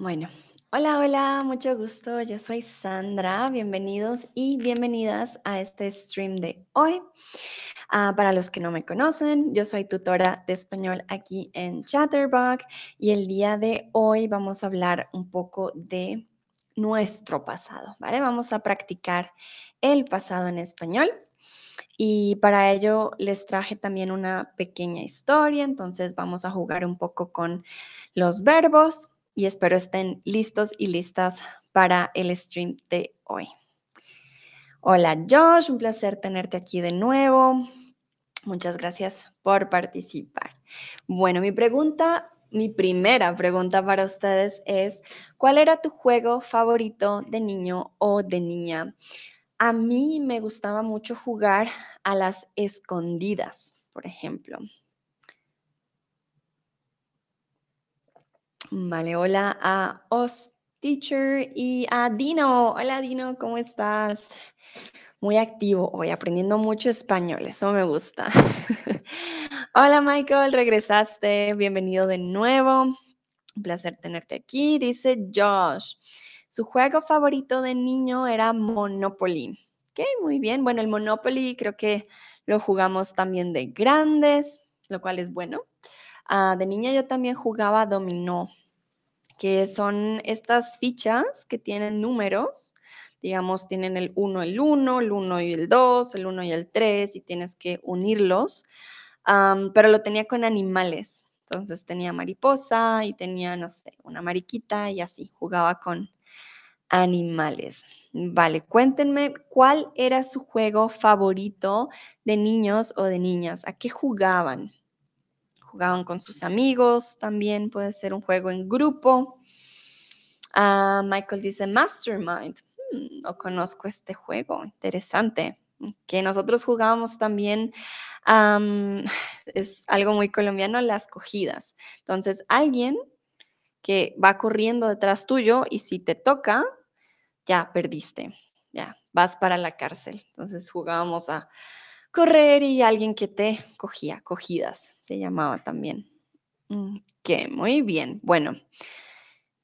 Bueno, hola, hola, mucho gusto. Yo soy Sandra. Bienvenidos y bienvenidas a este stream de hoy. Ah, para los que no me conocen, yo soy tutora de español aquí en Chatterbox y el día de hoy vamos a hablar un poco de nuestro pasado, ¿vale? Vamos a practicar el pasado en español. Y para ello les traje también una pequeña historia, entonces vamos a jugar un poco con los verbos y espero estén listos y listas para el stream de hoy. Hola Josh, un placer tenerte aquí de nuevo. Muchas gracias por participar. Bueno, mi pregunta, mi primera pregunta para ustedes es, ¿cuál era tu juego favorito de niño o de niña? A mí me gustaba mucho jugar a las escondidas, por ejemplo. Vale, hola a Os Teacher y a Dino. Hola Dino, ¿cómo estás? Muy activo hoy, aprendiendo mucho español, eso me gusta. hola Michael, regresaste, bienvenido de nuevo. Un placer tenerte aquí, dice Josh. Su juego favorito de niño era Monopoly. Ok, muy bien. Bueno, el Monopoly creo que lo jugamos también de grandes, lo cual es bueno. Ah, de niña yo también jugaba dominó, que son estas fichas que tienen números. Digamos, tienen el 1, el 1, el 1 y el 2, el 1 y el 3, y tienes que unirlos. pero lo tenía con animales. Entonces tenía mariposa y tenía, no sé, una mariquita y así, jugaba con animales. Vale, cuéntenme cuál era su juego favorito de niños o de niñas. ¿A qué jugaban? Jugaban con sus amigos, también puede ser un juego en grupo. Ah, Michael dice Mastermind. Hmm, no conozco este juego, interesante. Que nosotros jugábamos también, es algo muy colombiano, las cogidas. Entonces, alguien que va corriendo detrás tuyo y si te toca, ya perdiste, ya vas para la cárcel. Entonces jugábamos a correr y alguien que te cogía, cogidas se llamaba también. Mm, que muy bien. Bueno,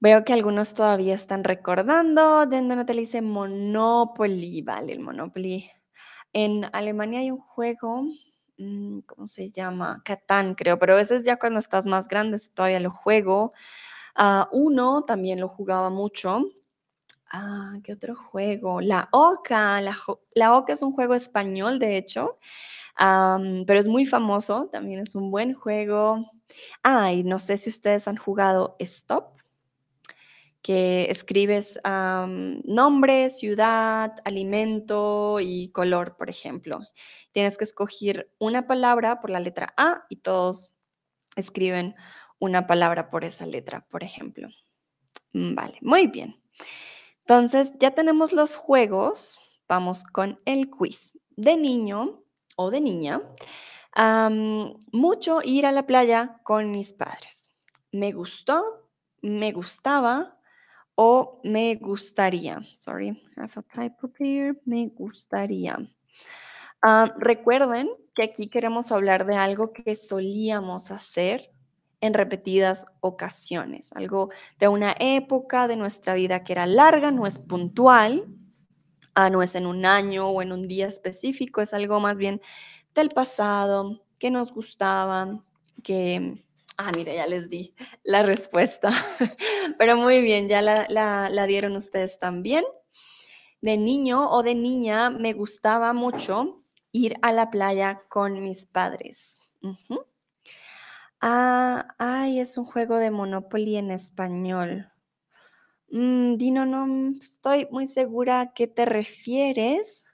veo que algunos todavía están recordando. Dentro te dice Monopoly, vale, el Monopoly. En Alemania hay un juego, mm, ¿cómo se llama? Catán, creo, pero ese es ya cuando estás más grande, todavía lo juego. Ah, uno también lo jugaba mucho. Ah, ¿qué otro juego? La Oca. La, Oca es un juego español, de hecho pero es muy famoso, también es un buen juego. Ah, y no sé si ustedes han jugado Stop, que escribes nombre, ciudad, alimento y color, por ejemplo. Tienes que escoger una palabra por la letra A y todos escriben una palabra por esa letra, por ejemplo. Mm, vale, muy bien. Entonces, ya tenemos los juegos. Vamos con el quiz. De niño, o de niña, mucho ir a la playa con mis padres. Me gustó, me gustaba o me gustaría. Sorry, I have a typo here. Me gustaría. recuerden que aquí queremos hablar de algo que solíamos hacer en repetidas ocasiones, algo de una época de nuestra vida que era larga, no es puntual, ah, no es en un año o en un día específico, es algo más bien del pasado que nos gustaba, que, ah, mira, ya les di la respuesta, pero muy bien, ya la, dieron ustedes también. De niño o de niña me gustaba mucho ir a la playa con mis padres. Ah, ay, es un juego de Monopoly en español. Mm, Dino, no estoy muy segura a qué te refieres.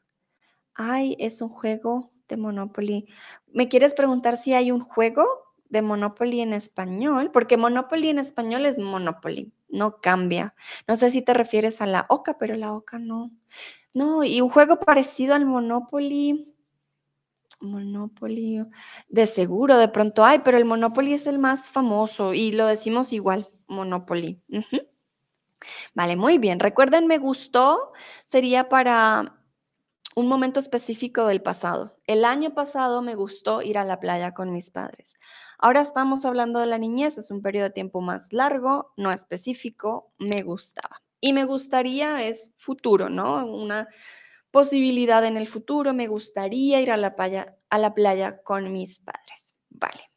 Ay, es un juego de Monopoly. ¿Me quieres preguntar si hay un juego de Monopoly en español? Porque Monopoly en español es Monopoly, no cambia. No sé si te refieres a la Oca, pero la Oca no. No, y un juego parecido al Monopoly. Monopoly, de seguro, de pronto hay, pero el Monopoly es el más famoso y lo decimos igual, Monopoly. Vale, muy bien. Recuerden, me gustó, sería para un momento específico del pasado. El año pasado me gustó ir a la playa con mis padres. Ahora estamos hablando de la niñez, es un periodo de tiempo más largo, no específico, me gustaba. Y me gustaría es futuro, ¿no? Una posibilidad en el futuro, me gustaría ir a la playa, a la playa con mis padres. Vale.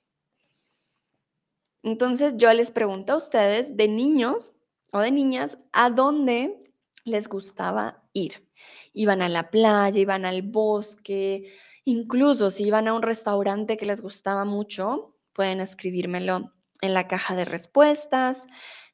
Entonces yo les pregunto a ustedes, de niños o de niñas, ¿a dónde les gustaba ir? Iban a la playa, iban al bosque, incluso si iban a un restaurante que les gustaba mucho, pueden escribírmelo en la caja de respuestas.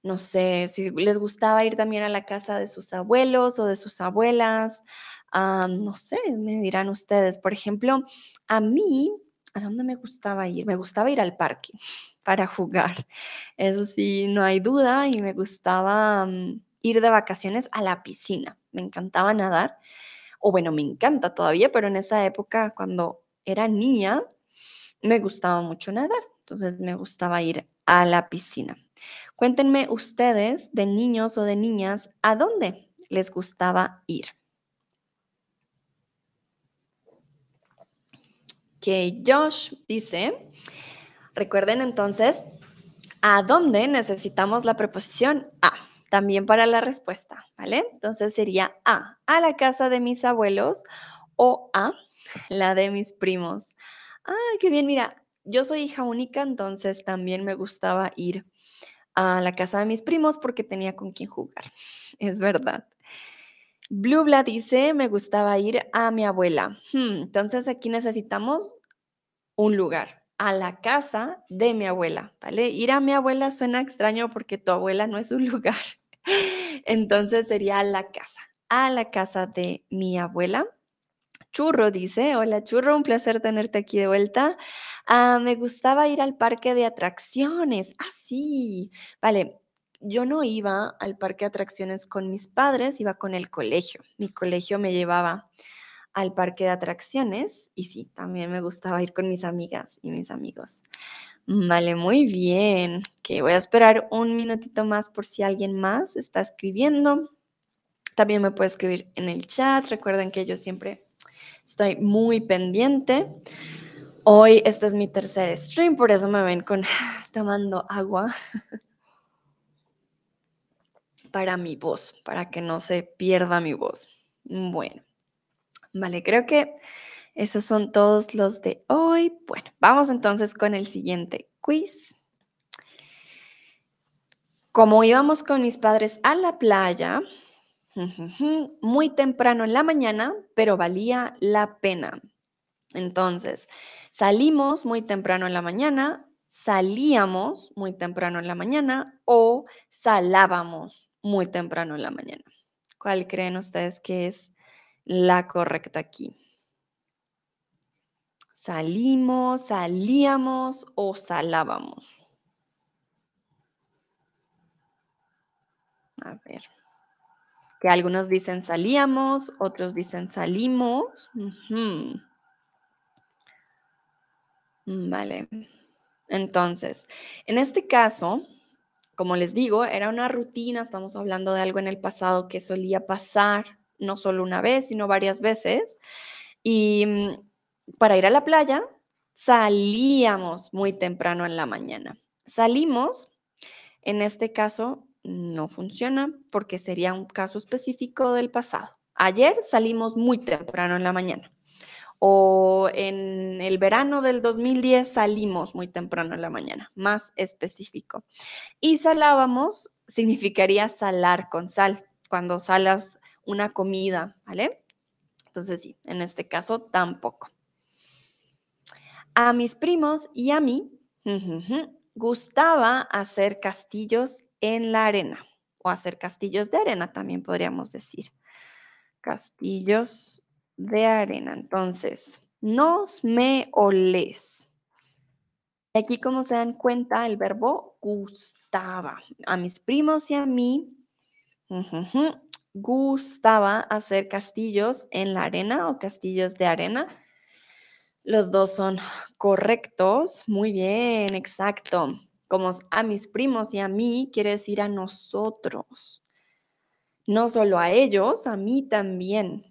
No sé si les gustaba ir también a la casa de sus abuelos o de sus abuelas. Ah, no sé, me dirán ustedes. Por ejemplo, a mí, ¿a dónde me gustaba ir? Me gustaba ir al parque para jugar. Eso sí, no hay duda. Y me gustaba mm, ir de vacaciones a la piscina. Me encantaba nadar. O bueno, me encanta todavía, pero en esa época, cuando era niña, me gustaba mucho nadar. Entonces me gustaba ir a la piscina. Cuéntenme ustedes, de niños o de niñas, ¿a dónde les gustaba ir? Que Josh dice, recuerden entonces, ¿a dónde necesitamos la preposición a? También para la respuesta, ¿vale? Entonces sería a, a la casa de mis abuelos o a la de mis primos. Ah, qué bien, mira, yo soy hija única, entonces también me gustaba ir a la casa de mis primos porque tenía con quién jugar. Es verdad. Blue dice, me gustaba ir a mi abuela. Hmm, entonces aquí necesitamos un lugar, a la casa de mi abuela, ¿vale? Ir a mi abuela suena extraño porque tu abuela no es un lugar. Entonces sería a la casa, a la casa de mi abuela. Churro dice, hola Churro, un placer tenerte aquí de vuelta. Ah, me gustaba ir al parque de atracciones. Ah, sí. Vale, yo no iba al parque de atracciones con mis padres, iba con el colegio. Mi colegio me llevaba al parque de atracciones y sí, también me gustaba ir con mis amigas y mis amigos. Vale, muy bien. Que voy a esperar un minutito más por si alguien más está escribiendo. También me puede escribir en el chat. Recuerden que yo siempre estoy muy pendiente. Hoy este es mi tercer stream, por eso me ven con tomando agua para mi voz, para que no se pierda mi voz. Bueno, vale, creo que esos son todos los de hoy. Bueno, vamos entonces con el siguiente quiz. Como íbamos con mis padres a la playa, muy temprano en la mañana, pero valía la pena. Entonces, salimos muy temprano en la mañana, salíamos muy temprano en la mañana o salábamos muy temprano en la mañana. ¿Cuál creen ustedes que es la correcta aquí? ¿Salimos, salíamos o salábamos? A ver. Que algunos dicen salíamos, otros dicen salimos. Vale. Entonces, en este caso, como les digo, era una rutina, estamos hablando de algo en el pasado que solía pasar no solo una vez, sino varias veces. Y mm, para ir a la playa, salíamos muy temprano en la mañana. Salimos, en este caso, no funciona porque sería un caso específico del pasado. Ayer salimos muy temprano en la mañana. O en el verano del 2010 salimos muy temprano en la mañana, más específico. Y salábamos significaría salar con sal, cuando salas una comida, ¿vale? Entonces sí, en este caso tampoco. A mis primos y a mí gustaba hacer castillos en la arena o hacer castillos de arena también podríamos decir. Castillos de arena. Entonces, nos, me o les. Aquí, como se dan cuenta, el verbo gustaba. A mis primos y a mí gustaba hacer castillos en la arena o castillos de arena. Los dos son correctos. Muy bien, exacto. Como a mis primos y a mí, quiere decir a nosotros. No solo a ellos, a mí también.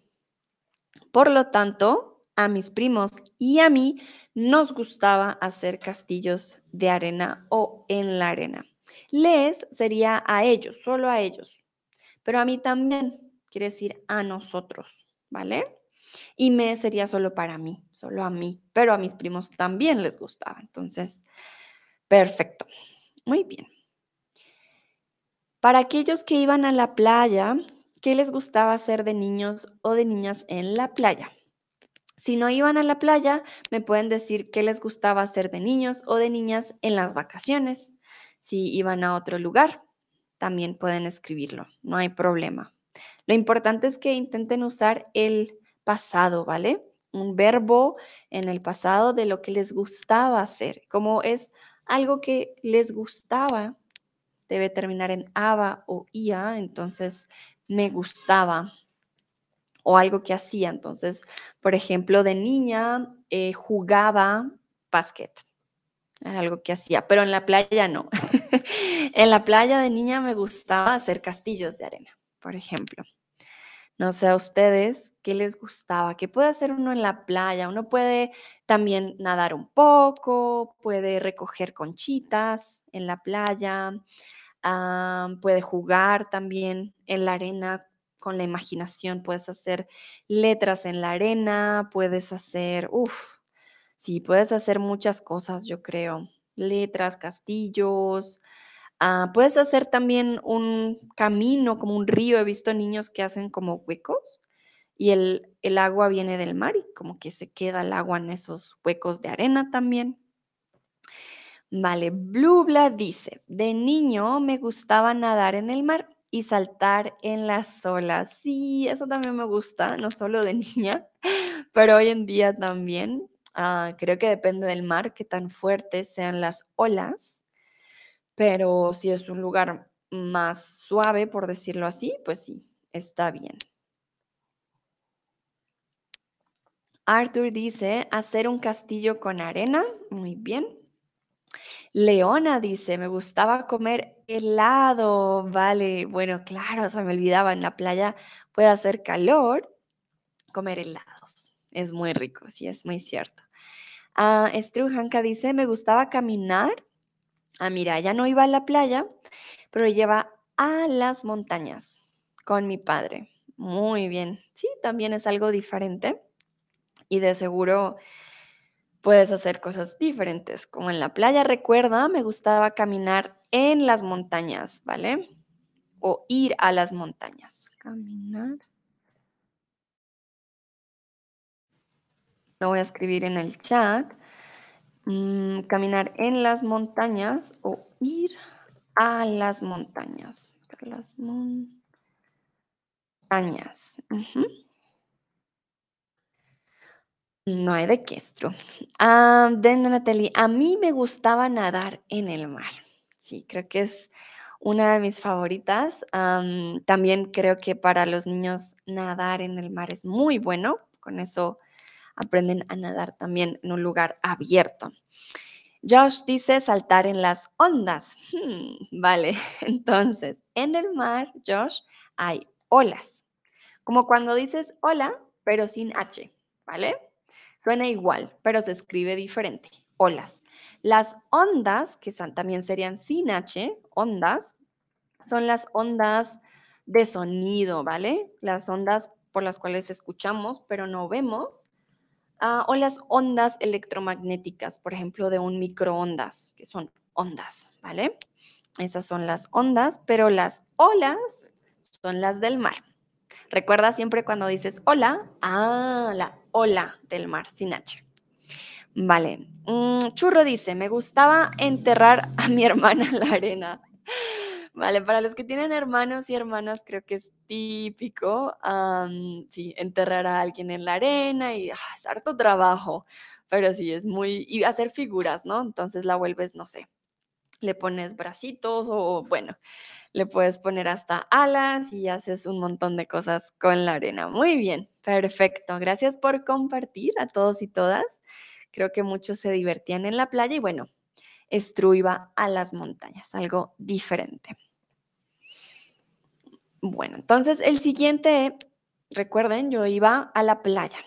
Por lo tanto, a mis primos y a mí nos gustaba hacer castillos de arena o en la arena. Les sería a ellos, solo a ellos. Pero a mí también, quiere decir a nosotros, ¿vale? Y me sería solo para mí, solo a mí, pero a mis primos también les gustaba. Entonces, perfecto. Muy bien. Para aquellos que iban a la playa, ¿qué les gustaba hacer de niños o de niñas en la playa? Si no iban a la playa, me pueden decir qué les gustaba hacer de niños o de niñas en las vacaciones. Si iban a otro lugar, también pueden escribirlo, no hay problema. Lo importante es que intenten usar el pasado, ¿vale? Un verbo en el pasado de lo que les gustaba hacer. Como es algo que les gustaba, debe terminar en aba o ia, entonces me gustaba. O algo que hacía. Entonces, por ejemplo, de niña eh, jugaba básquet. Era algo que hacía, pero en la playa no. en la playa de niña me gustaba hacer castillos de arena, por ejemplo. No sé a ustedes qué les gustaba, qué puede hacer uno en la playa. Uno puede también nadar un poco, puede recoger conchitas en la playa, puede jugar también en la arena con la imaginación. Puedes hacer letras en la arena, puedes hacer, uff, sí, puedes hacer muchas cosas, yo creo. Letras, castillos, Ah, puedes hacer también un camino, como un río. He visto niños que hacen como huecos y el, el agua viene del mar y como que se queda el agua en esos huecos de arena también. Vale, Blubla dice, de niño me gustaba nadar en el mar y saltar en las olas. Sí, eso también me gusta, no solo de niña, pero hoy en día también. Ah, creo que depende del mar, qué tan fuertes sean las olas pero si es un lugar más suave, por decirlo así, pues sí, está bien. Arthur dice, hacer un castillo con arena. Muy bien. Leona dice, me gustaba comer helado. Vale, bueno, claro, se me olvidaba, en la playa puede hacer calor, comer helados. Es muy rico, sí, es muy cierto. Uh, dice, me gustaba caminar Ah, mira, ya no iba a la playa, pero lleva a las montañas con mi padre. Muy bien. Sí, también es algo diferente y de seguro puedes hacer cosas diferentes. Como en la playa, recuerda, me gustaba caminar en las montañas, ¿vale? O ir a las montañas. Caminar. Lo voy a escribir en el chat. Mm, caminar en las montañas o ir a las montañas. Las montañas. No hay de qué, Ah, Natalie, a mí me gustaba nadar en el mar. Sí, creo que es una de mis favoritas. también creo que para los niños nadar en el mar es muy bueno. Con eso aprenden a nadar también en un lugar abierto. Josh dice saltar en las ondas. Hmm, vale, entonces, en el mar, Josh, hay olas. Como cuando dices hola, pero sin H, ¿vale? Suena igual, pero se escribe diferente. Olas. Las ondas, que también serían sin H, ondas, son las ondas de sonido, ¿vale? Las ondas por las cuales escuchamos, pero no vemos. Ah, o las ondas electromagnéticas, por ejemplo, de un microondas, que son ondas, ¿vale? Esas son las ondas, pero las olas son las del mar. Recuerda siempre cuando dices hola, ah, la ola del mar, sin. Vale. Mm, Churro dice, me gustaba enterrar a mi hermana en la arena. Vale, para los que tienen hermanos y hermanas, creo que es típico, sí, enterrar a alguien en la arena y ah, es harto trabajo, pero sí, es muy, y hacer figuras, ¿no? Entonces la vuelves, no sé, le pones bracitos o bueno, le puedes poner hasta alas y haces un montón de cosas con la arena. Muy bien, perfecto. Gracias por compartir a todos y todas. Creo que muchos se divertían en la playa y bueno, Estru iba a las montañas, algo diferente. Bueno, entonces el siguiente, recuerden, yo iba a la playa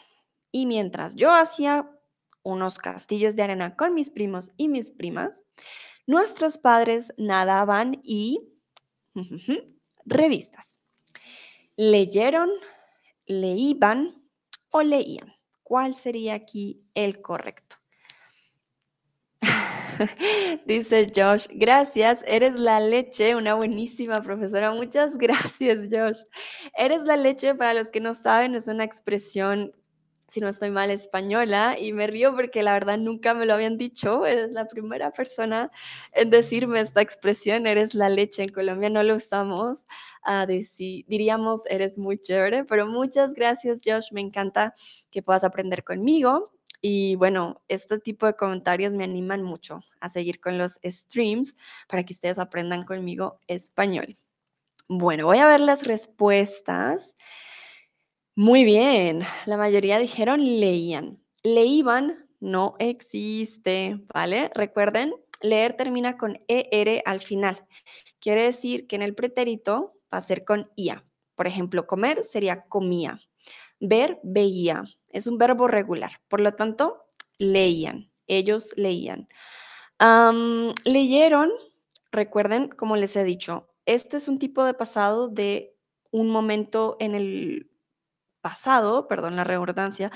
y mientras yo hacía unos castillos de arena con mis primos y mis primas. Nuestros padres nadaban y revistas. Leyeron, leíban o leían. ¿Cuál sería aquí el correcto? Dice Josh, gracias, eres la leche, una buenísima profesora. Muchas gracias, Josh. Eres la leche, para los que no saben, es una expresión si no estoy mal, española y me río porque la verdad nunca me lo habían dicho. Eres la primera persona en decirme esta expresión, eres la leche. En Colombia no lo usamos, uh, diríamos eres muy chévere, pero muchas gracias Josh, me encanta que puedas aprender conmigo. Y bueno, este tipo de comentarios me animan mucho a seguir con los streams para que ustedes aprendan conmigo español. Bueno, voy a ver las respuestas. Muy bien, la mayoría dijeron leían. Leíban no existe, ¿vale? Recuerden, leer termina con ER al final. Quiere decir que en el pretérito va a ser con IA. Por ejemplo, comer sería comía. Ver, veía. Es un verbo regular. Por lo tanto, leían. Ellos leían. leyeron, recuerden, como les he dicho, este es un tipo de pasado de un momento en el pasado, perdón la redundancia,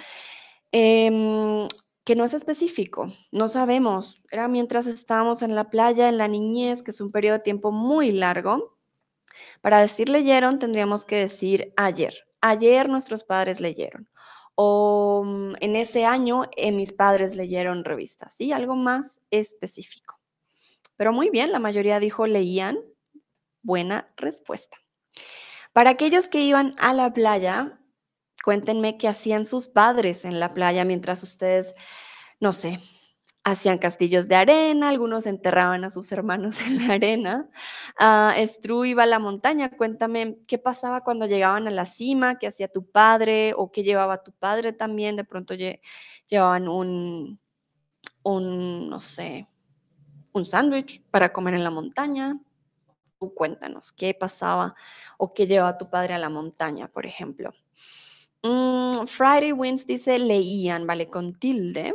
em, que no es específico, no sabemos, era mientras estábamos en la playa, en la niñez, que es un periodo de tiempo muy largo. Para decir leyeron, tendríamos que decir ayer. Ayer nuestros padres leyeron. O mm, en ese año eh, mis padres leyeron revistas, ¿sí? Algo más específico. Pero muy bien, la mayoría dijo leían. Buena respuesta. Para aquellos que iban a la playa, Cuéntenme qué hacían sus padres en la playa mientras ustedes, no sé, hacían castillos de arena, algunos enterraban a sus hermanos en la arena. Uh, iba a la montaña. Cuéntame qué pasaba cuando llegaban a la cima, qué hacía tu padre o qué llevaba tu padre también. De pronto llevaban un, un, no sé, un sándwich para comer en la montaña. Tú cuéntanos qué pasaba o qué llevaba tu padre a la montaña, por ejemplo. Mm, Friday Wins dice leían, ¿vale? Con tilde.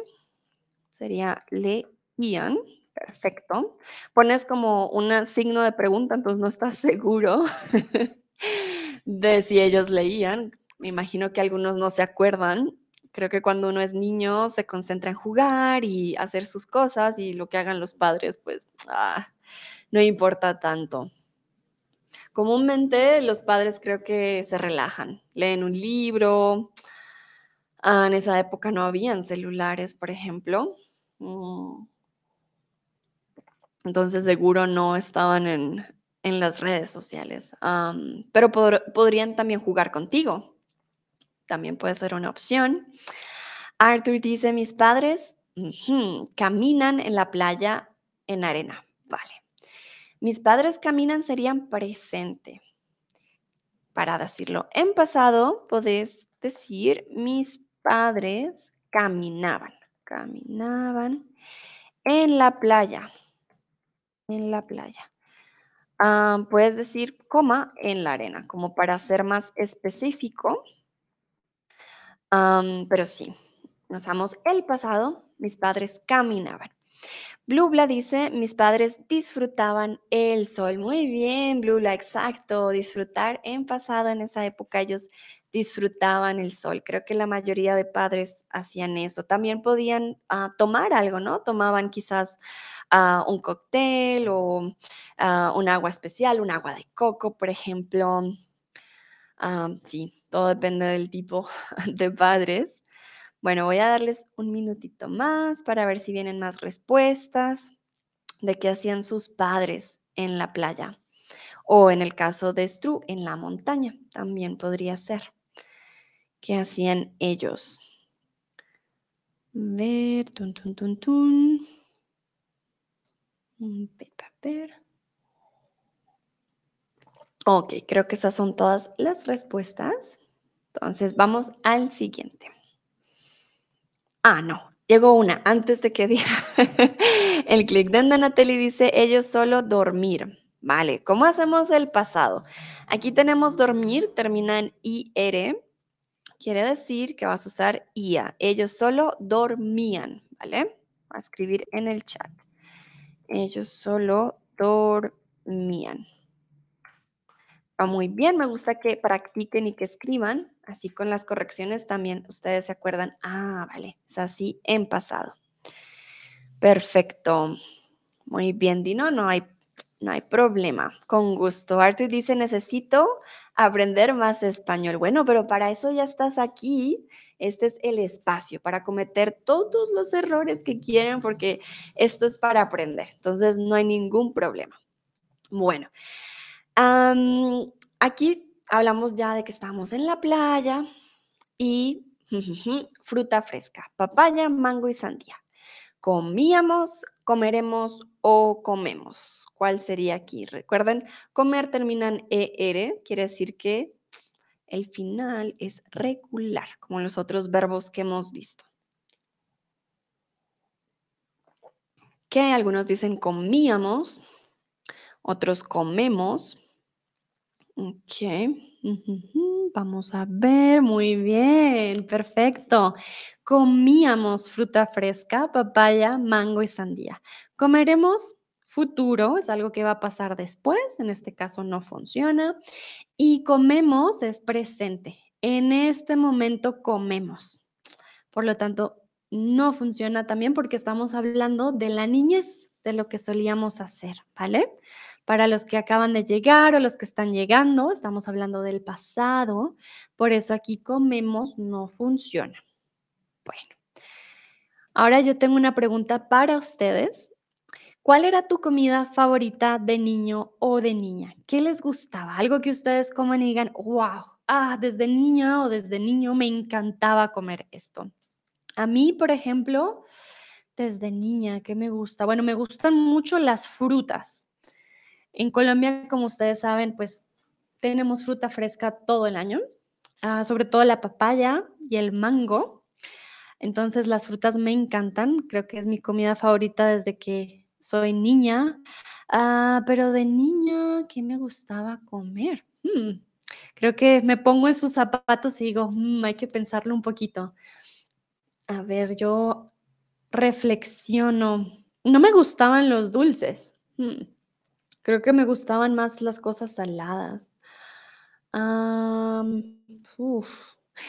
Sería leían. Perfecto. Pones como un signo de pregunta, entonces no estás seguro de si ellos leían. Me imagino que algunos no se acuerdan. Creo que cuando uno es niño se concentra en jugar y hacer sus cosas y lo que hagan los padres, pues ah, no importa tanto. Comúnmente los padres creo que se relajan, leen un libro. Ah, en esa época no habían celulares, por ejemplo. Mm. Entonces seguro no estaban en, las redes sociales. pero podrían también jugar contigo. También puede ser una opción. Arthur dice, mis padres caminan en la playa en arena. Vale. Mis padres caminan serían presente. Para decirlo en pasado, podés decir mis padres caminaban. Caminaban en la playa. En la playa. Ah, puedes decir coma en la arena, como para ser más específico. pero sí, usamos el pasado. Mis padres caminaban. Blubla dice, mis padres disfrutaban el sol. Muy bien, Blubla, exacto. Disfrutar en pasado, en esa época ellos disfrutaban el sol. Creo que la mayoría de padres hacían eso. También podían ah, tomar algo, ¿no? Tomaban quizás ah, un cóctel o ah, un agua especial, un agua de coco, por ejemplo. sí, todo depende del tipo de padres. Bueno, voy a darles un minutito más para ver si vienen más respuestas de qué hacían sus padres en la playa. O en el caso de Stru, en la montaña, también podría ser. ¿Qué hacían ellos? Ver, tun, tun, tun, tun. Ok, creo que esas son todas las respuestas. Entonces, vamos al siguiente. Ah, no, llegó una antes de que diera el clic. de Natalie dice, ellos solo dormir. Vale, ¿cómo hacemos el pasado? Aquí tenemos dormir, termina en IR. quiere decir que vas a usar ia. Ellos solo dormían, ¿vale? A escribir en el chat. Ellos solo dormían. Va muy bien, me gusta que practiquen y que escriban. Así con las correcciones también ustedes se acuerdan. Ah, vale, es así en pasado. Perfecto. Muy bien, Dino, no hay, no hay problema. Con gusto. Arthur dice, necesito aprender más español. Bueno, pero para eso ya estás aquí. Este es el espacio para cometer todos los errores que quieren porque esto es para aprender. Entonces, no hay ningún problema. Bueno, aquí hablamos ya de que estamos en la playa y fruta fresca, papaya, mango y sandía. Comíamos, comeremos o comemos. ¿Cuál sería aquí? Recuerden, comer termina en ER, quiere decir que el final es regular, como los otros verbos que hemos visto. Que algunos dicen comíamos, otros comemos. Ok, vamos a ver, muy bien, perfecto. Comíamos fruta fresca, papaya, mango y sandía. Comeremos futuro, es algo que va a pasar después, en este caso no funciona. Y comemos es presente. En este momento comemos. Por lo tanto, no funciona también porque estamos hablando de la niñez, de lo que solíamos hacer, ¿vale? Para los que acaban de llegar o los que están llegando, estamos hablando del pasado, por eso aquí comemos no funciona. Bueno, ahora yo tengo una pregunta para ustedes. ¿Cuál era tu comida favorita de niño o de niña? ¿Qué les gustaba? Algo que ustedes coman y digan, wow, ah, desde niña o desde niño me encantaba comer esto. A mí, por ejemplo, desde niña, ¿qué me gusta? Bueno, me gustan mucho las frutas. En Colombia, como ustedes saben, pues tenemos fruta fresca todo el año, ah, sobre todo la papaya y el mango. Entonces las frutas me encantan, creo que es mi comida favorita desde que soy niña. Ah, pero de niña, ¿qué me gustaba comer? Hmm, creo que me pongo en sus zapatos y digo, hmm, hay que pensarlo un poquito. A ver, yo reflexiono. No me gustaban los dulces. Hmm, Creo que me gustaban más las cosas saladas.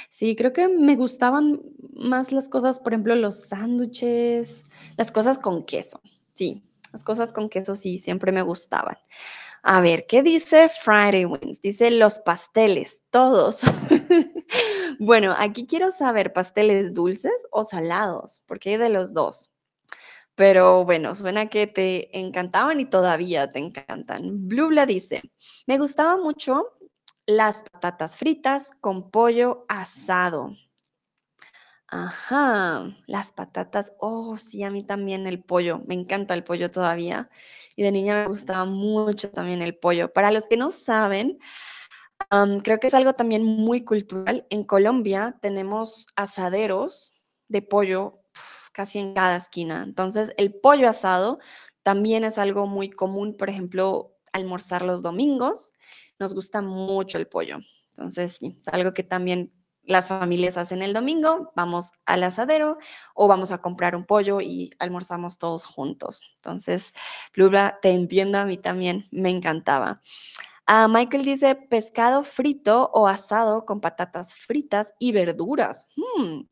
Sí, creo que me gustaban más las cosas, por ejemplo, los sándwiches, las cosas con queso. Sí, las cosas con queso sí, siempre me gustaban. A ver, ¿qué dice Friday Wings? Dice los pasteles, todos. bueno, aquí quiero saber, ¿pasteles dulces o salados? Porque hay de los dos. Pero bueno, suena que te encantaban y todavía te encantan. Blubla dice, me gustaban mucho las patatas fritas con pollo asado. Ajá, las patatas. Oh, sí, a mí también el pollo. Me encanta el pollo todavía. Y de niña me gustaba mucho también el pollo. Para los que no saben, creo que es algo también muy cultural. En Colombia tenemos asaderos de pollo casi en cada esquina. Entonces, el pollo asado también es algo muy común, por ejemplo, almorzar los domingos. Nos gusta mucho el pollo. Entonces, sí, es algo que también las familias hacen el domingo, vamos al asadero o vamos a comprar un pollo y almorzamos todos juntos. Entonces, Plura, te entiendo, a mí también me encantaba. Ah, Michael dice pescado frito o asado con patatas fritas y verduras. Hmm,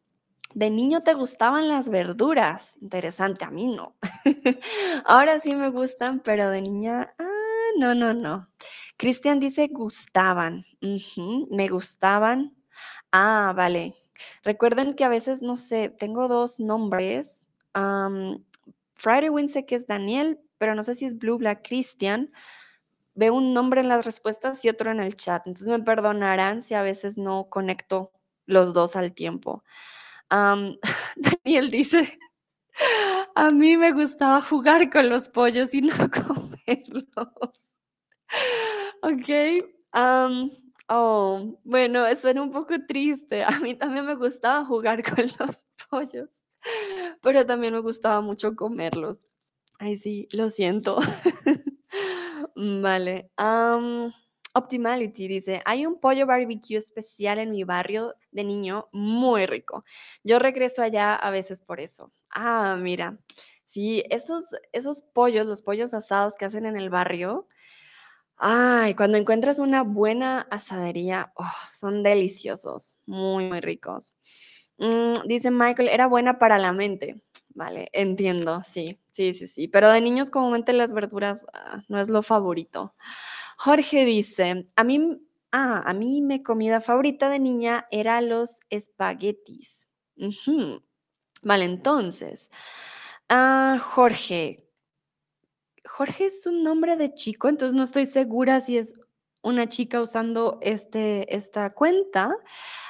de niño te gustaban las verduras. Interesante, a mí no. Ahora sí me gustan, pero de niña, ah, no, no, no. Cristian dice gustaban. me gustaban. Ah, vale. Recuerden que a veces, no sé, tengo dos nombres. Friday Win sé que es Daniel, pero no sé si es Blue Black Christian. Veo un nombre en las respuestas y otro en el chat. Entonces me perdonarán si a veces no conecto los dos al tiempo. Daniel dice, a mí me gustaba jugar con los pollos y no comerlos. Ok. oh, bueno, suena un poco triste. A mí también me gustaba jugar con los pollos, pero también me gustaba mucho comerlos. Ay, sí, lo siento. vale. Optimality dice, hay un pollo barbecue especial en mi barrio de niño, muy rico. Yo regreso allá a veces por eso. Ah, mira, sí, esos, esos pollos, los pollos asados que hacen en el barrio, ay, cuando encuentras una buena asadería, oh, son deliciosos, muy, muy ricos. Mm, dice Michael, era buena para la mente. Vale, entiendo, sí, sí, sí, sí. Pero de niños comúnmente las verduras ah, no es lo favorito. Jorge dice, a mí, ah, a mí mi comida favorita de niña era los espaguetis. Vale, entonces, ah, Jorge. Jorge es un nombre de chico, entonces no estoy segura si es una chica usando este, esta cuenta.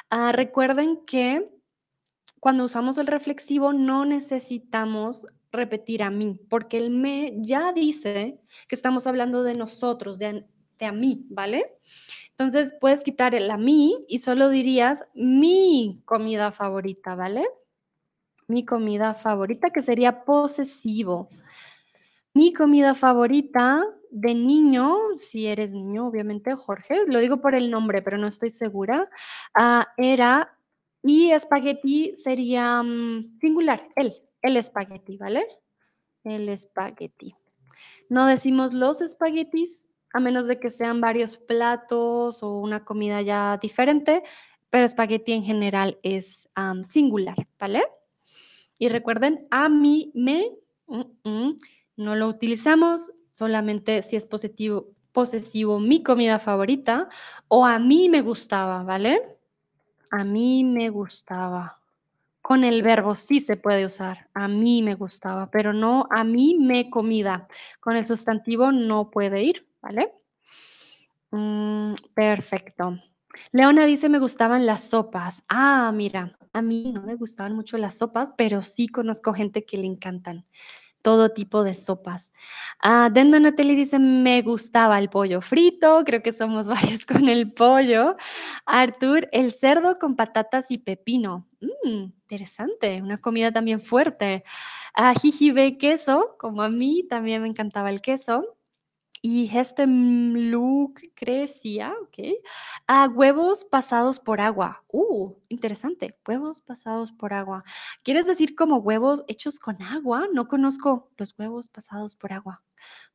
Ah, recuerden que cuando usamos el reflexivo no necesitamos repetir a mí, porque el me ya dice que estamos hablando de nosotros, de, a mí, ¿vale? Entonces puedes quitar el a mí y solo dirías mi comida favorita, ¿vale? Mi comida favorita, que sería posesivo. Mi comida favorita de niño, si eres niño, obviamente, Jorge, lo digo por el nombre, pero no estoy segura, ah, era y espagueti sería mm, singular, el, el espagueti, ¿vale? El espagueti. No decimos los espaguetis, a menos de que sean varios platos o una comida ya diferente, pero espagueti en general es singular, ¿vale? Y recuerden, a mí me, mm, mm, no lo utilizamos solamente si es positivo, posesivo mi comida favorita o a mí me gustaba, ¿vale? A mí me gustaba. Con el verbo sí se puede usar. A mí me gustaba, pero no a mí me comida. Con el sustantivo no puede ir, ¿vale? Mm, perfecto. Leona dice, me gustaban las sopas. Ah, mira, a mí no me gustaban mucho las sopas, pero sí conozco gente que le encantan todo tipo de sopas. Ah, Dendo Natalie dice, me gustaba el pollo frito, creo que somos varios con el pollo. Artur, el cerdo con patatas y pepino. Mm, interesante, una comida también fuerte. Ah, queso, como a mí también me encantaba el queso. Y este look crecía, ok. Ah, huevos pasados por agua. Uh, interesante. Huevos pasados por agua. ¿Quieres decir como huevos hechos con agua? No conozco los huevos pasados por agua.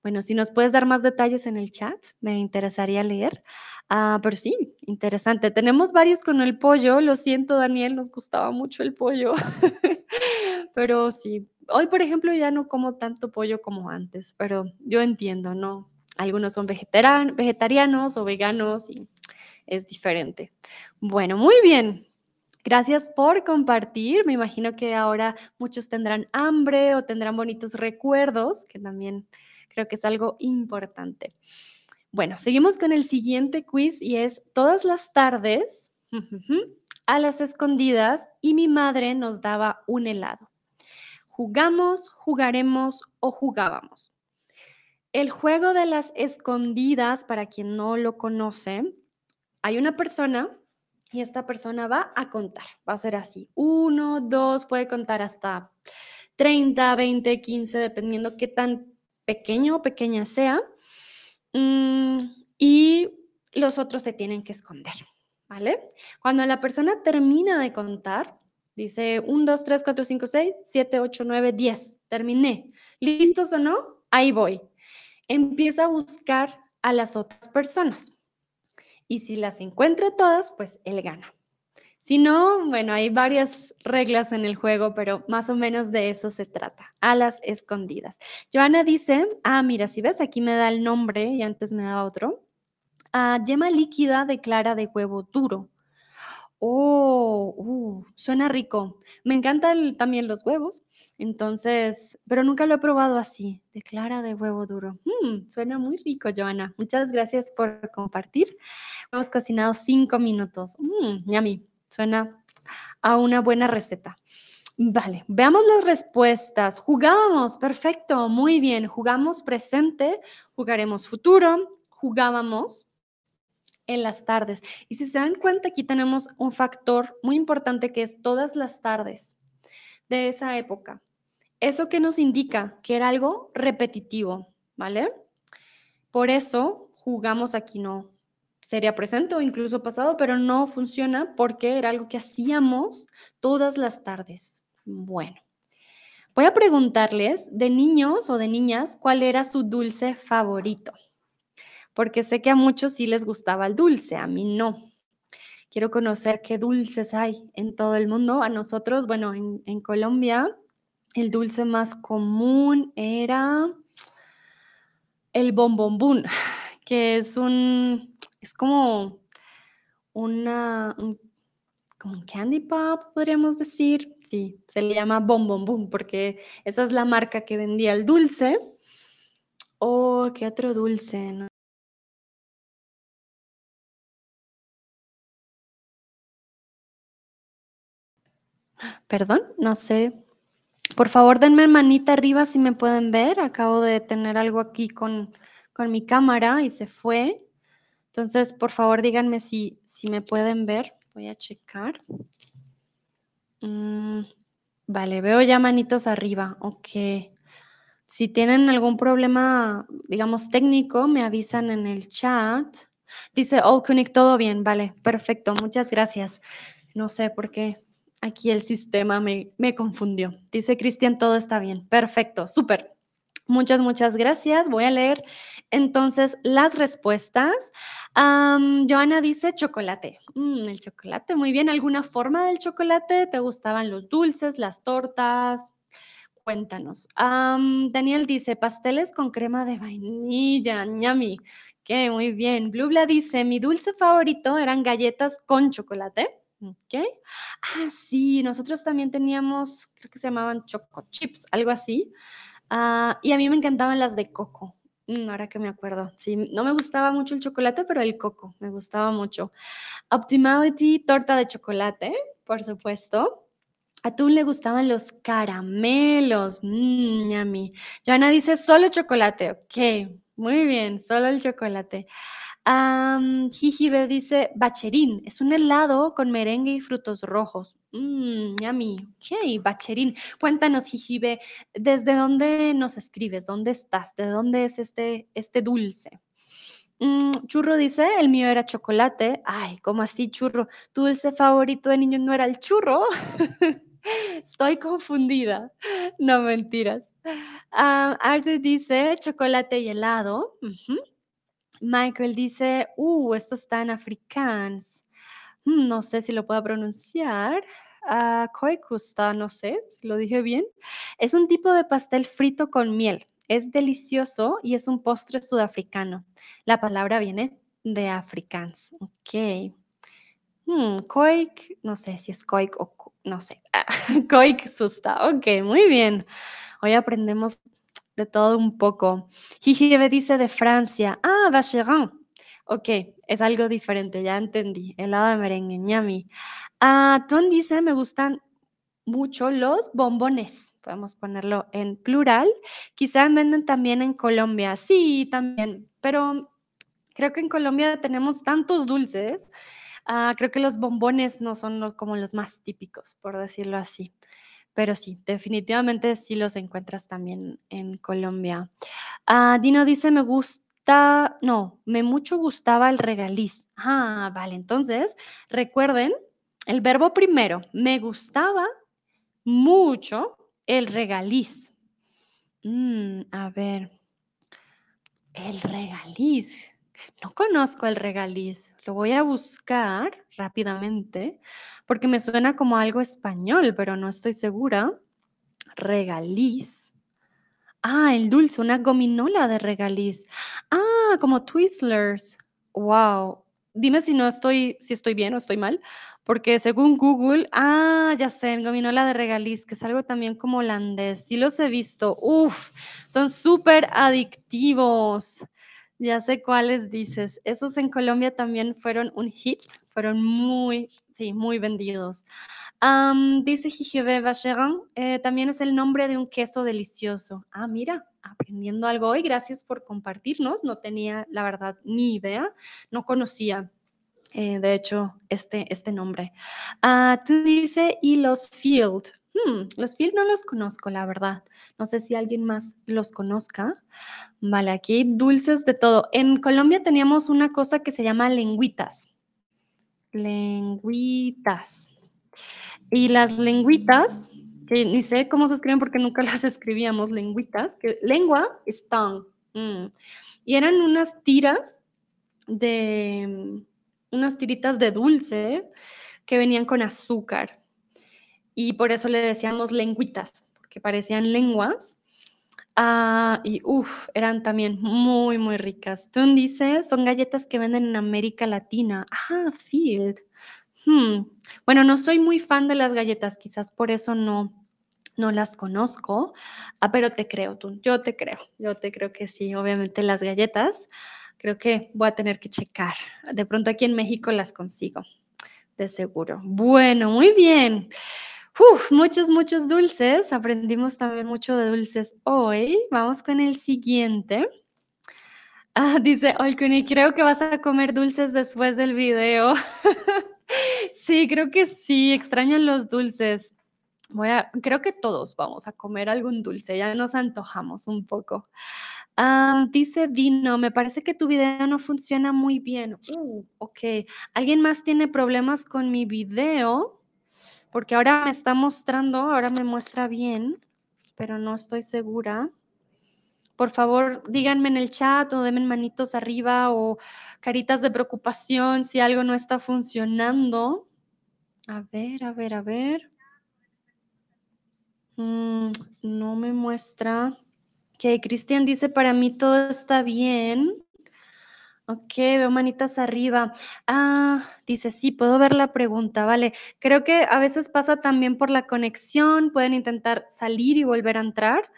Bueno, si nos puedes dar más detalles en el chat, me interesaría leer. Ah, pero sí, interesante. Tenemos varios con el pollo. Lo siento, Daniel, nos gustaba mucho el pollo. pero sí, hoy, por ejemplo, ya no como tanto pollo como antes, pero yo entiendo, ¿no? Algunos son vegetarianos o veganos y es diferente. Bueno, muy bien. Gracias por compartir. Me imagino que ahora muchos tendrán hambre o tendrán bonitos recuerdos, que también creo que es algo importante. Bueno, seguimos con el siguiente quiz y es todas las tardes a las escondidas y mi madre nos daba un helado. Jugamos, jugaremos o jugábamos. El juego de las escondidas, para quien no lo conoce, hay una persona y esta persona va a contar. Va a ser así. Uno, dos, puede contar hasta 30, 20, 15, dependiendo qué tan pequeño o pequeña sea. Mm, y los otros se tienen que esconder, ¿vale? Cuando la persona termina de contar, dice 1, 2, 3, 4, 5, 6, 7, 8, 9, 10. Terminé. ¿Listos o no? Ahí voy empieza a buscar a las otras personas. Y si las encuentra todas, pues él gana. Si no, bueno, hay varias reglas en el juego, pero más o menos de eso se trata, a las escondidas. Joana dice, ah, mira, si ves, aquí me da el nombre y antes me da otro. Ah, yema líquida de clara de huevo duro. Oh, uh, suena rico. Me encantan también los huevos, entonces, pero nunca lo he probado así, de clara de huevo duro. Mm, suena muy rico, Joana. Muchas gracias por compartir. Hemos cocinado cinco minutos. Mm, yummy. Suena a una buena receta. Vale, veamos las respuestas. Jugábamos, perfecto, muy bien. Jugamos presente, jugaremos futuro, jugábamos, en las tardes. Y si se dan cuenta, aquí tenemos un factor muy importante que es todas las tardes de esa época. Eso que nos indica que era algo repetitivo, ¿vale? Por eso jugamos aquí no, sería presente o incluso pasado, pero no funciona porque era algo que hacíamos todas las tardes. Bueno, voy a preguntarles de niños o de niñas cuál era su dulce favorito, porque sé que a muchos sí les gustaba el dulce, a mí no. Quiero conocer qué dulces hay en todo el mundo. A nosotros, bueno, en, Colombia, el dulce más común era el bombombún, que es un, es como una, un, como un candy pop, podríamos decir. Sí, se le llama bombombún porque esa es la marca que vendía el dulce. Oh, ¿qué otro dulce? No. Perdón, no sé. Por favor, denme manita arriba si me pueden ver. Acabo de tener algo aquí con, con mi cámara y se fue. Entonces, por favor, díganme si, si me pueden ver. Voy a checar. Mm, vale, veo ya manitos arriba. Ok. Si tienen algún problema, digamos, técnico, me avisan en el chat. Dice Allconnect, todo bien. Vale, perfecto. Muchas gracias. No sé por qué aquí el sistema me, me confundió. Dice Cristian, todo está bien. Perfecto, súper. Muchas, muchas gracias. Voy a leer entonces las respuestas. Joana dice chocolate. Mm, el chocolate, muy bien. ¿Alguna forma del chocolate? ¿Te gustaban los dulces, las tortas? Cuéntanos. Daniel dice pasteles con crema de vainilla. ñami. Ok, muy bien. Blubla dice mi dulce favorito eran galletas con chocolate. Ok. Ah, sí, nosotros también teníamos, creo que se llamaban choco chips, algo así. Ah, y a mí me encantaban las de coco. Mm, ahora que me acuerdo. Sí, no me gustaba mucho el chocolate, pero el coco me gustaba mucho. Optimality, torta de chocolate, por supuesto. A tú le gustaban los caramelos. Mmm, yummy. Joana dice solo chocolate. Ok, muy bien, solo el chocolate. Um, Jijibe dice bacherín, es un helado con merengue y frutos rojos. Mmm, yummy. Ok, bacherín. Cuéntanos, Jijibe, ¿desde dónde nos escribes? ¿Dónde estás? ¿De dónde es este, este dulce? Mm, churro dice, el mío era chocolate. Ay, ¿cómo así, churro? ¿Tu dulce favorito de niño no era el churro? Estoy confundida. No mentiras. Ah, Arthur dice chocolate y helado. Michael dice, uh, esto está en afrikaans. Mm, no sé si lo puedo pronunciar. Uh, Koikusta, no sé si lo dije bien. Es un tipo de pastel frito con miel. Es delicioso y es un postre sudafricano. La palabra viene de afrikaans. Ok. Hmm, koik, no sé si es koik o no sé. koik susta. Ok, muy bien. Hoy aprendemos de todo un poco. Jijibe dice de Francia. Ah, Vacherin. Ok, es algo diferente, ya entendí. Helado de merengue, ñami. Ah, Ton dice, me gustan mucho los bombones. Podemos ponerlo en plural. Quizá venden también en Colombia. Sí, también. Pero creo que en Colombia tenemos tantos dulces. Ah, creo que los bombones no son los, como los más típicos, por decirlo así. Pero sí, definitivamente sí los encuentras también en Colombia. Ah, Dino dice, me gusta, no, me mucho gustaba el regaliz. Ah, vale, entonces recuerden el verbo primero, me gustaba mucho el regaliz. Mm, a ver, el regaliz. No conozco el regaliz. Lo voy a buscar rápidamente porque me suena como algo español, pero no estoy segura. Regaliz. Ah, el dulce, una gominola de regaliz. Ah, como Twizzlers. Wow. Dime si no estoy, si estoy bien o estoy mal, porque según Google, ah, ya sé, gominola de regaliz, que es algo también como holandés. Sí los he visto. Uf, son súper adictivos. Ya sé cuáles dices. Esos en Colombia también fueron un hit, fueron muy, sí, muy vendidos. dice Jijibe Vacherin, eh, también es el nombre de un queso delicioso. Ah, mira, aprendiendo algo hoy. Gracias por compartirnos. No tenía, la verdad, ni idea. No conocía, eh, de hecho, este, este nombre. Ah, tú dice y los field. Hmm, los Field no los conozco, la verdad. No sé si alguien más los conozca. Vale, aquí dulces de todo. En Colombia teníamos una cosa que se llama lengüitas. Lengüitas. Y las lengüitas, que ni sé cómo se escriben porque nunca las escribíamos, lengüitas, que lengua es tongue. Mm. Y eran unas tiras de, unas tiritas de dulce que venían con azúcar. Y por eso le decíamos lengüitas, porque parecían lenguas. Ah, y uff, eran también muy, muy ricas. Tun dice, son galletas que venden en América Latina. Ah, Field. Hmm. Bueno, no soy muy fan de las galletas, quizás por eso no, no las conozco, ah, pero te creo, tú, yo te creo, yo te creo que sí, obviamente las galletas, creo que voy a tener que checar. De pronto aquí en México las consigo, de seguro. Bueno, muy bien. Muchos, muchos dulces. Aprendimos también mucho de dulces hoy. Vamos con el siguiente. Ah, dice Olkuni, creo que vas a comer dulces después del video. sí, creo que sí, extraño los dulces. Voy a, creo que todos vamos a comer algún dulce, ya nos antojamos un poco. Dice Dino, me parece que tu video no funciona muy bien. Uh, ok, ¿alguien más tiene problemas con mi video? Porque ahora me está mostrando, ahora me muestra bien, pero no estoy segura. Por favor, díganme en el chat o denme manitos arriba o caritas de preocupación si algo no está funcionando. A ver, a ver, a ver. Mm, no me muestra. Que Cristian dice, para mí todo está bien. Ok, veo manitas arriba. Ah, dice, sí, puedo ver la pregunta, vale. Creo que a veces pasa también por la conexión, pueden intentar salir y volver a entrar,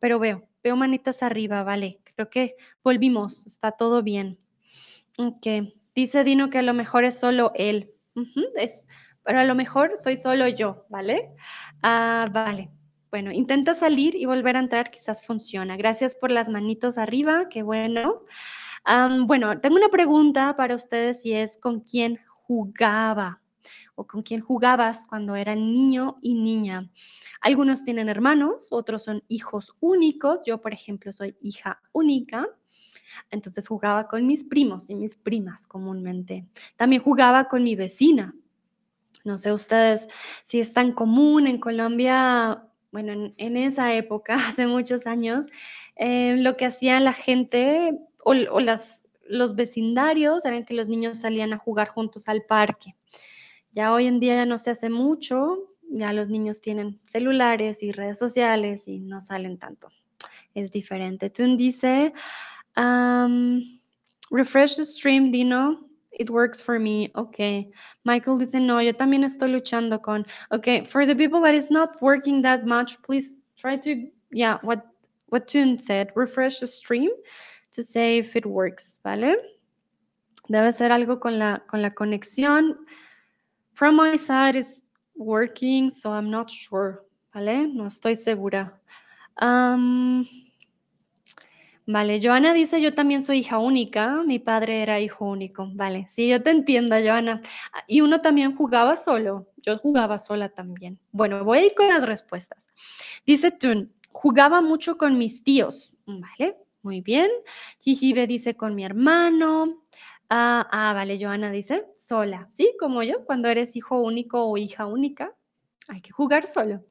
pero veo, veo manitas arriba, vale. Creo que volvimos, está todo bien. Ok, dice Dino que a lo mejor es solo él, es, pero a lo mejor soy solo yo, ¿vale? Ah, vale. Bueno, intenta salir y volver a entrar, quizás funciona. Gracias por las manitos arriba, qué bueno bueno, tengo una pregunta para ustedes y es con quién jugaba o con quién jugabas cuando eran niño y niña. Algunos tienen hermanos, otros son hijos únicos. Yo, por ejemplo, soy hija única. Entonces jugaba con mis primos y mis primas comúnmente. También jugaba con mi vecina. No sé ustedes si es tan común en Colombia, bueno, en, esa época, hace muchos años, eh, lo que hacía la gente o, los vecindarios eran que los niños salían a jugar juntos al parque. Ya hoy en día ya no se hace mucho, ya los niños tienen celulares y redes sociales y no salen tanto. Es diferente. Tun dice, um, refresh the stream, Dino. It works for me. Okay. Michael dice, no, yo también estoy luchando con. Okay. For the people that is not working that much, please try to, yeah, what, what Tune said, refresh the stream to say if it works, ¿vale? Debe ser algo con la, con la conexión. From my side is working, so I'm not sure, ¿vale? No estoy segura. vale, Joana dice, yo también soy hija única, mi padre era hijo único, vale, sí, yo te entiendo, Joana. Y uno también jugaba solo, yo jugaba sola también. Bueno, voy a ir con las respuestas. Dice Tun, jugaba mucho con mis tíos, ¿vale? Muy bien. Jijibe dice con mi hermano. Ah, ah, vale, Joana dice sola. ¿Sí? Como yo, cuando eres hijo único o hija única, hay que jugar solo.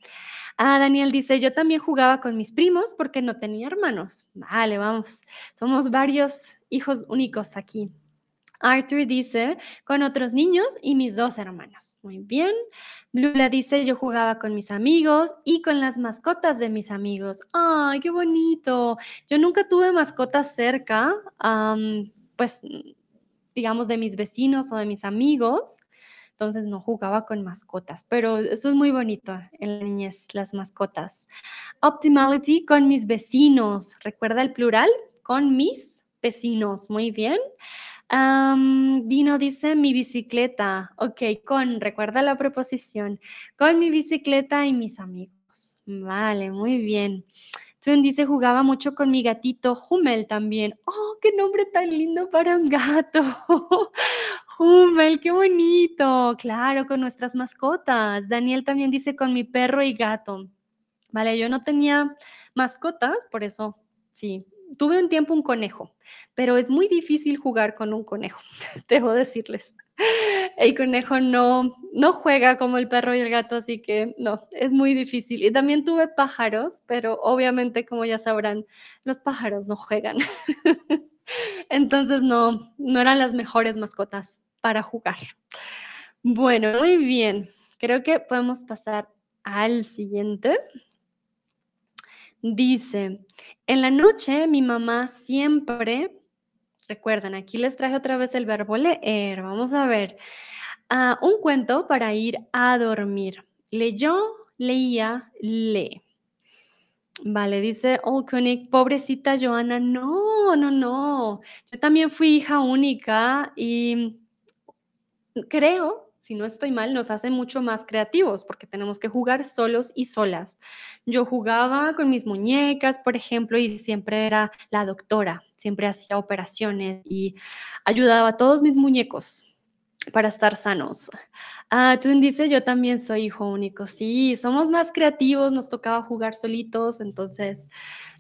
Ah, Daniel dice, yo también jugaba con mis primos porque no tenía hermanos. Vale, vamos. Somos varios hijos únicos aquí. Arthur dice, con otros niños y mis dos hermanos. Muy bien. Lula dice, yo jugaba con mis amigos y con las mascotas de mis amigos. ¡Ay, qué bonito! Yo nunca tuve mascotas cerca, pues, digamos, de mis vecinos o de mis amigos. Entonces no jugaba con mascotas, pero eso es muy bonito en la niñez, las mascotas. Optimality con mis vecinos. ¿Recuerda el plural? Con mis vecinos. Muy bien. Dino dice mi bicicleta. Ok, con, recuerda la preposición. Con mi bicicleta y mis amigos. Vale, muy bien. Tun dice jugaba mucho con mi gatito Hummel también. Oh, qué nombre tan lindo para un gato. Hummel, qué bonito. Claro, con nuestras mascotas. Daniel también dice con mi perro y gato. Vale, yo no tenía mascotas, por eso sí. Tuve un tiempo un conejo, pero es muy difícil jugar con un conejo, debo decirles. El conejo no, no juega como el perro y el gato, así que no, es muy difícil. Y también tuve pájaros, pero obviamente, como ya sabrán, los pájaros no juegan. Entonces no, no eran las mejores mascotas para jugar. Bueno, muy bien. Creo que podemos pasar al siguiente. Dice, en la noche mi mamá siempre, recuerden, aquí les traje otra vez el verbo leer, vamos a ver, ah, un cuento para ir a dormir. Leyó, leía, lee. Vale, dice oh, pobrecita Joana, no, no, no. Yo también fui hija única y creo si no estoy mal, nos hace mucho más creativos porque tenemos que jugar solos y solas. Yo jugaba con mis muñecas, por ejemplo, y siempre era la doctora, siempre hacía operaciones y ayudaba a todos mis muñecos para estar sanos. Ah, tú dice, yo también soy hijo único. Sí, somos más creativos, nos tocaba jugar solitos, entonces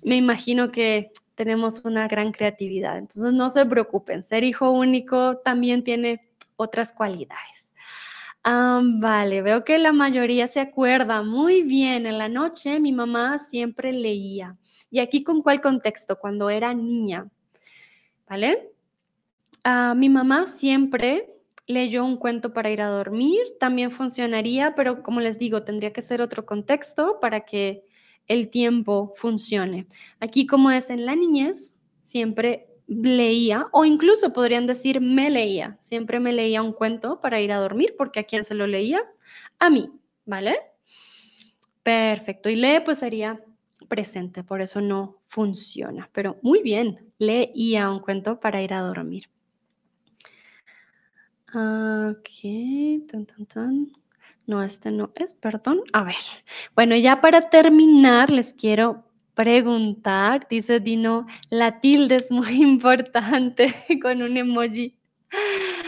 me imagino que tenemos una gran creatividad. Entonces no se preocupen, ser hijo único también tiene otras cualidades vale, veo que la mayoría se acuerda. Muy bien, en la noche mi mamá siempre leía. ¿Y aquí con cuál contexto? Cuando era niña. ¿Vale? Ah, mi mamá siempre leyó un cuento para ir a dormir. También funcionaría, pero como les digo, tendría que ser otro contexto para que el tiempo funcione. Aquí como es en la niñez, siempre leía o incluso podrían decir me leía. Siempre me leía un cuento para ir a dormir porque a quién se lo leía? A mí, ¿vale? Perfecto. Y lee pues sería presente, por eso no funciona. Pero muy bien, leía un cuento para ir a dormir. Ok, tan, tan, tan. No, este no es, perdón. A ver. Bueno, ya para terminar, les quiero preguntar, dice Dino, la tilde es muy importante con un emoji.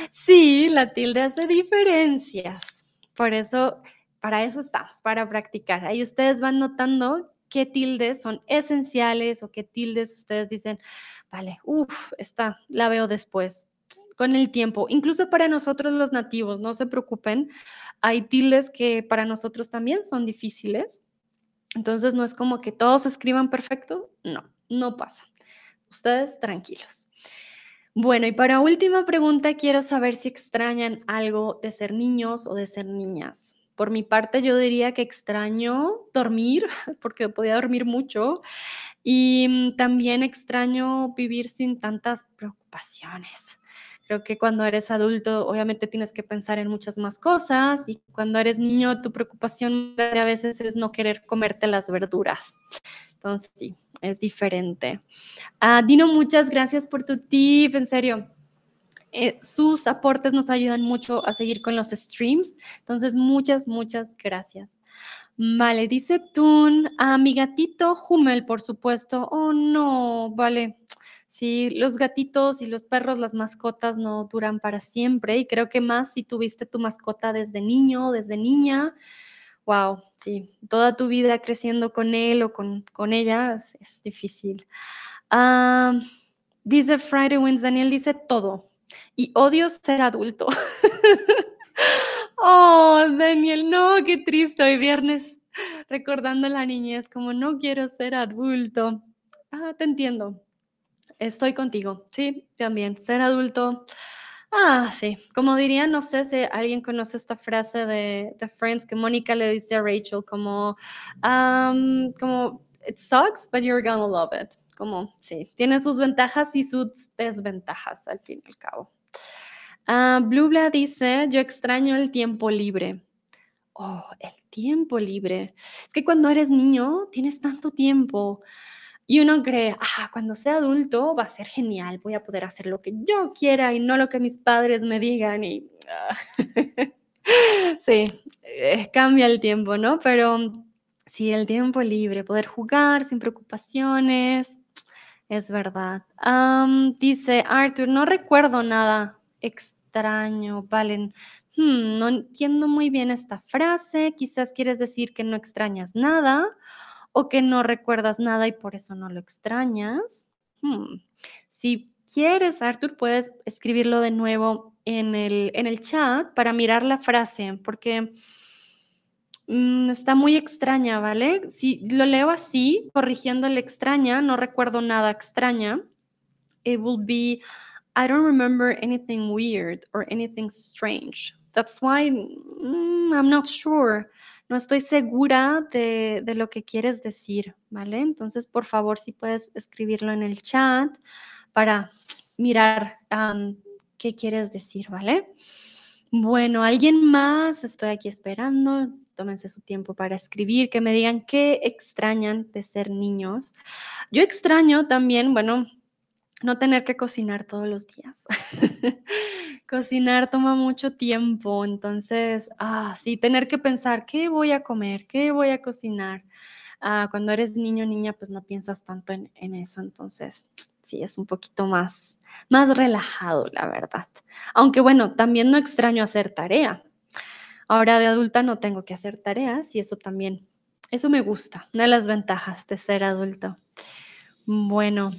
Sí, la tilde hace diferencias. Por eso, para eso estamos, para practicar. Ahí ustedes van notando qué tildes son esenciales o qué tildes ustedes dicen, vale, uff, esta la veo después, con el tiempo. Incluso para nosotros los nativos, no se preocupen, hay tildes que para nosotros también son difíciles entonces no es como que todos escriban perfecto, no, no pasa. Ustedes tranquilos. Bueno, y para última pregunta, quiero saber si extrañan algo de ser niños o de ser niñas. Por mi parte, yo diría que extraño dormir, porque podía dormir mucho, y mm, también extraño vivir sin tantas preocupaciones. Creo que cuando eres adulto, obviamente tienes que pensar en muchas más cosas y cuando eres niño, tu preocupación a veces es no querer comerte las verduras. Entonces, sí, es diferente. Ah, Dino, muchas gracias por tu tip, en serio. Eh, sus aportes nos ayudan mucho a seguir con los streams. Entonces, muchas, muchas gracias. Vale, dice Tun, a mi gatito Hummel, por supuesto. Oh, no, vale. Sí, los gatitos y los perros, las mascotas no duran para siempre y creo que más si tuviste tu mascota desde niño, desde niña, wow, sí, toda tu vida creciendo con él o con, con ella es, difícil. Ah, dice Friday Wins, Daniel dice todo y odio ser adulto. oh, Daniel, no, qué triste hoy viernes recordando la niñez, como no quiero ser adulto. Ah, te entiendo estoy contigo, sí, también, ser adulto. Ah, sí, como diría, no sé si alguien conoce esta frase de, de Friends que Mónica le dice a Rachel como, como, it sucks, but you're gonna love it. Como, sí, tiene sus ventajas y sus desventajas al fin y al cabo. Uh, Blubla dice, yo extraño el tiempo libre. Oh, el tiempo libre. Es que cuando eres niño tienes tanto tiempo. Y uno cree, ah, cuando sea adulto va a ser genial, voy a poder hacer lo que yo quiera y no lo que mis padres me digan. Y ah, sí, eh, cambia el tiempo, ¿no? Pero sí, el tiempo libre, poder jugar sin preocupaciones, es verdad. dice Arthur, no recuerdo nada extraño. Vale, hmm, no entiendo muy bien esta frase. Quizás quieres decir que no extrañas nada o que no recuerdas nada y por eso no lo extrañas. Hmm, Si quieres, Arthur, puedes escribirlo de nuevo en el, en el chat para mirar la frase, porque mm, está muy extraña, ¿vale? Si lo leo así, corrigiendo el extraña, no recuerdo nada extraña. It will be, I don't remember anything weird or anything strange. That's why mm, I'm not sure. No estoy segura de, de lo que quieres decir, ¿vale? Entonces, por favor, si puedes escribirlo en el chat para mirar qué quieres decir, ¿vale? Bueno, ¿alguien más? Estoy aquí esperando. Tómense su tiempo para escribir, que me digan qué extrañan de ser niños. Yo extraño también, bueno, no tener que cocinar todos los días. cocinar toma mucho tiempo, entonces, ah, sí, tener que pensar, ¿qué voy a comer? ¿Qué voy a cocinar? Ah, cuando eres niño o niña, pues no piensas tanto en, en eso, entonces, sí, es un poquito más, más relajado, la verdad. Aunque bueno, también no extraño hacer tarea. Ahora de adulta no tengo que hacer tareas y eso también, eso me gusta, una de las ventajas de ser adulto. Bueno,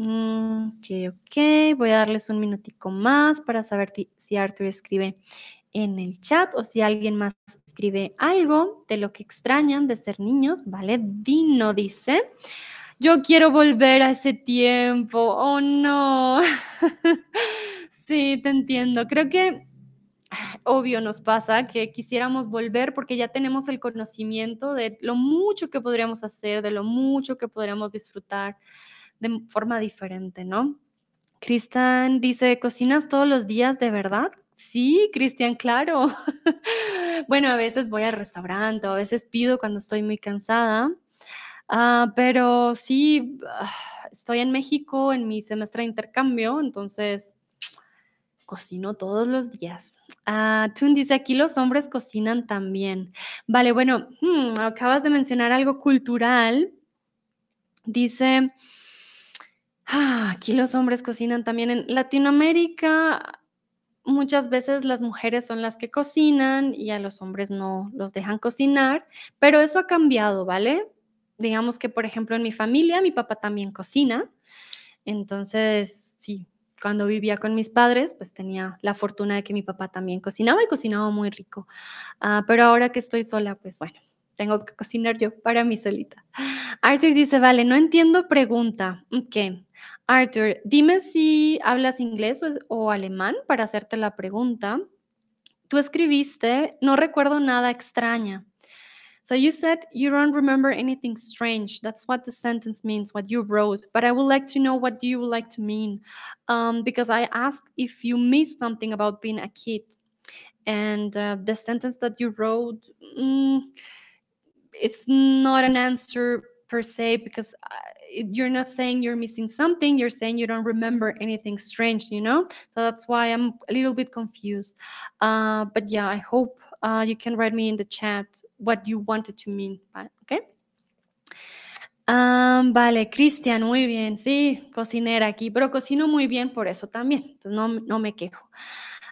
ok, ok, voy a darles un minutico más para saber si Arthur escribe en el chat o si alguien más escribe algo de lo que extrañan de ser niños, ¿vale? Dino dice, yo quiero volver a ese tiempo, oh no. Sí, te entiendo. Creo que obvio nos pasa que quisiéramos volver porque ya tenemos el conocimiento de lo mucho que podríamos hacer, de lo mucho que podríamos disfrutar de forma diferente, ¿no? Cristian dice, ¿cocinas todos los días de verdad? Sí, Cristian, claro. bueno, a veces voy al restaurante, a veces pido cuando estoy muy cansada, Ah, pero sí, ah, estoy en México en mi semestre de intercambio, entonces cocino todos los días. Ah, Tun dice, aquí los hombres cocinan también. Vale, bueno, hmm, acabas de mencionar algo cultural. Dice, ah, aquí los hombres cocinan también. En Latinoamérica, muchas veces las mujeres son las que cocinan y a los hombres no los dejan cocinar, pero eso ha cambiado, ¿vale? Digamos que, por ejemplo, en mi familia, mi papá también cocina. Entonces, sí, cuando vivía con mis padres, pues tenía la fortuna de que mi papá también cocinaba y cocinaba muy rico. Ah, pero ahora que estoy sola, pues bueno, tengo que cocinar yo para mí solita. Arthur dice, vale, no entiendo pregunta. Ok. Arthur, dime si hablas inglés o, es- o alemán para hacerte la pregunta. Tú escribiste, no recuerdo nada extraña. So you said you don't remember anything strange. That's what the sentence means, what you wrote. But I would like to know what you would like to mean, um, because I asked if you missed something about being a kid, and uh, the sentence that you wrote, mm, it's not an answer per se because uh, you're not saying you're missing something. You're saying you don't remember anything strange. You know, so that's why I'm a little bit confused. Uh, but yeah, I hope uh, you can write me in the chat what you wanted to mean. Okay. Am, vale, Cristian, muy bien, sí, cocinera aquí, pero cocino muy bien por eso también, entonces no, no me quejo.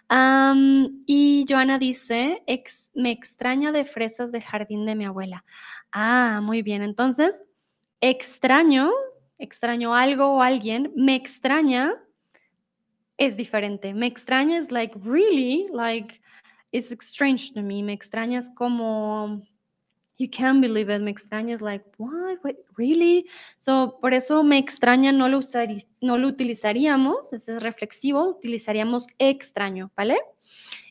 Am, y Joana dice, "Ex- me extraña de fresas del jardín de mi abuela. Ah, muy bien, entonces, extraño, extraño algo o alguien, me extraña es diferente. Me extraña es like, really, like, it's strange to me. Me extrañas como, you can't believe it. Me extrañas like, what, Wait, really? So, por eso me extraña no lo, no lo utilizaríamos, ese es reflexivo, utilizaríamos extraño, ¿vale?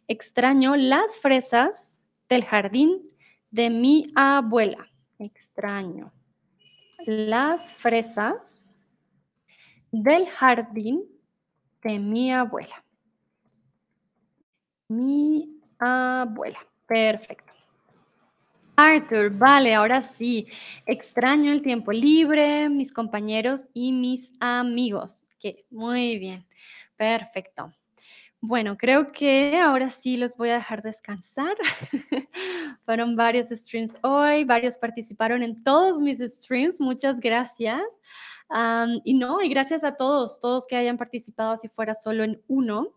Extraño las fresas del jardín de mi abuela. Extraño las fresas del jardín de mi abuela. Mi abuela. Perfecto. Arthur, vale, ahora sí. Extraño el tiempo libre, mis compañeros y mis amigos. Ok, muy bien. Perfecto. Bueno, creo que ahora sí los voy a dejar descansar. Fueron varios streams hoy, varios participaron en todos mis streams. Muchas gracias. Y no, y gracias a todos, todos que hayan participado, si fuera solo en uno.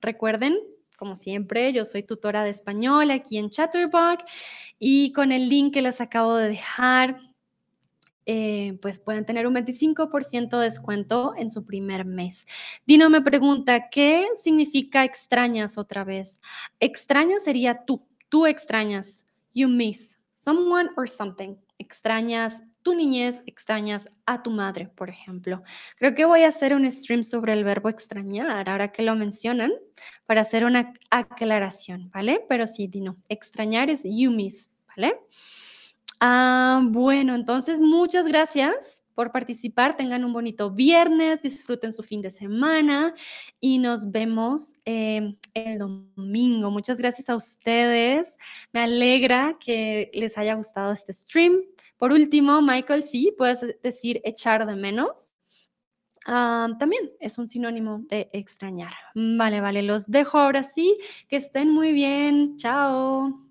Recuerden, como siempre, yo soy tutora de español aquí en Chatterbox y con el link que les acabo de dejar, eh, pues pueden tener un 25% de descuento en su primer mes. Dino me pregunta, ¿qué significa extrañas otra vez? Extrañas sería tú, tú extrañas, you miss someone or something. Extrañas tu niñez, extrañas a tu madre, por ejemplo. Creo que voy a hacer un stream sobre el verbo extrañar, ahora que lo mencionan, para hacer una aclaración, ¿vale? Pero sí, Dino, extrañar es you miss, ¿vale? Ah, bueno, entonces muchas gracias por participar. Tengan un bonito viernes, disfruten su fin de semana y nos vemos eh, el domingo. Muchas gracias a ustedes. Me alegra que les haya gustado este stream. Por último, Michael, sí, puedes decir echar de menos. Ah, también es un sinónimo de extrañar. Vale, vale, los dejo ahora sí. Que estén muy bien. Chao.